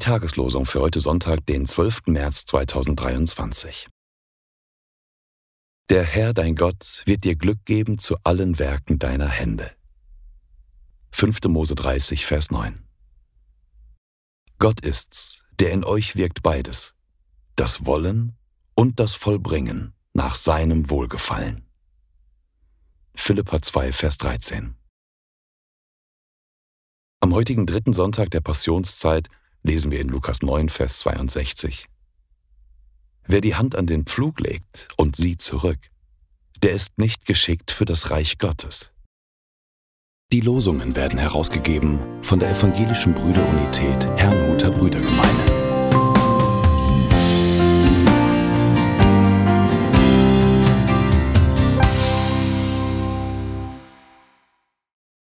Tageslosung für heute Sonntag, den 12. März 2023. Der Herr dein Gott wird dir Glück geben zu allen Werken deiner Hände. 5. Mose 30, Vers 9. Gott ist's, der in euch wirkt beides, das Wollen und das Vollbringen nach seinem Wohlgefallen. Philippa 2, Vers 13. Am heutigen dritten Sonntag der Passionszeit lesen wir in Lukas 9, Vers 62. Wer die Hand an den Pflug legt und sieht zurück, der ist nicht geschickt für das Reich Gottes. Die Losungen werden herausgegeben von der Evangelischen Brüderunität Brüdergemeinde.